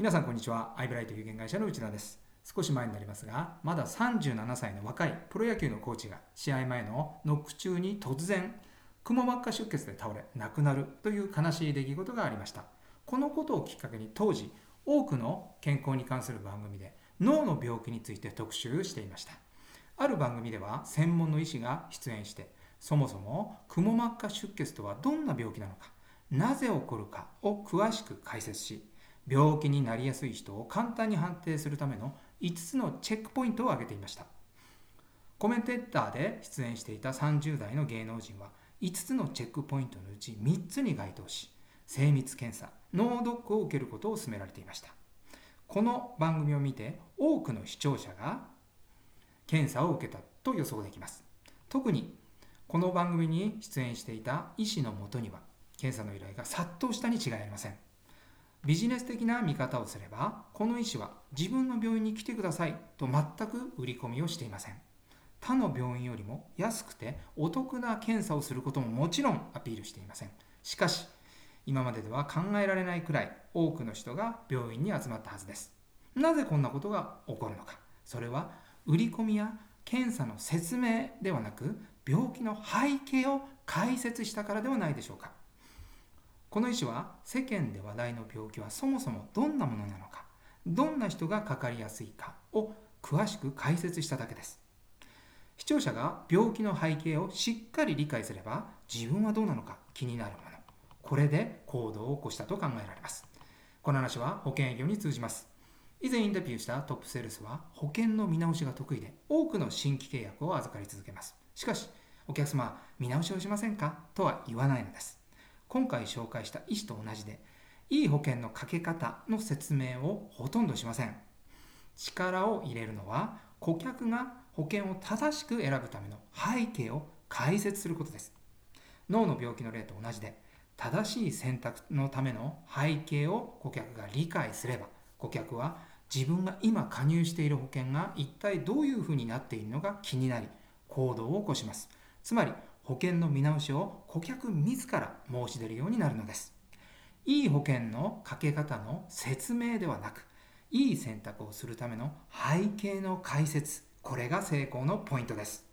皆さんこんにちは。アイブライト有限会社の内田です。少し前になりますがまだ37歳の若いプロ野球のコーチが試合前のノック中に突然くも膜下出血で倒れ亡くなるという悲しい出来事がありました。このことをきっかけに当時多くの健康に関する番組で脳の病気について特集していました。ある番組では専門の医師が出演してそもそもくも膜下出血とはどんな病気なのかなぜ起こるかを詳しく解説し病気になりやすい人を簡単に判定するための5つのチェックポイントを挙げていました。コメンテーターで出演していた30代の芸能人は5つのチェックポイントのうち3つに該当し精密検査脳ドックを受けることを勧められていました。この番組を見て多くの視聴者が検査を受けたと予想できます。特にこの番組に出演していた医師のもとには検査の依頼が殺到したに違いありません。ビジネス的な見方をすればこの医師は自分の病院に来てくださいと全く売り込みをしていません。他の病院よりも安くてお得な検査をすることももちろんアピールしていません。しかし今まででは考えられないくらい多くの人が病院に集まったはずです。なぜこんなことが起こるのか。それは売り込みや検査の説明ではなく病気の背景を解説したからではないでしょうか。この医師は世間で話題の病気はそもそもどんなものなのかどんな人がかかりやすいかを詳しく解説しただけです。視聴者が病気の背景をしっかり理解すれば自分はどうなのか気になるもの。これで行動を起こしたと考えられます。この話は保険営業に通じます。以前インタビューしたトップセールスは保険の見直しが得意で多くの新規契約を預かり続けます。しかしお客様見直しをしませんか？とは言わないのです。今回紹介した医師と同じで、いい保険のかけ方の説明をほとんどしません。力を入れるのは、顧客が保険を正しく選ぶための背景を解説することです。脳の病気の例と同じで、正しい選択のための背景を顧客が理解すれば、顧客は自分が今加入している保険が一体どういうふうになっているのか気になり、行動を起こします。つまり、保険の見直しを顧客自ら申し出るようになるのです。いい保険のかけ方の説明ではなく、いい選択をするための背景の解説、これが成功のポイントです。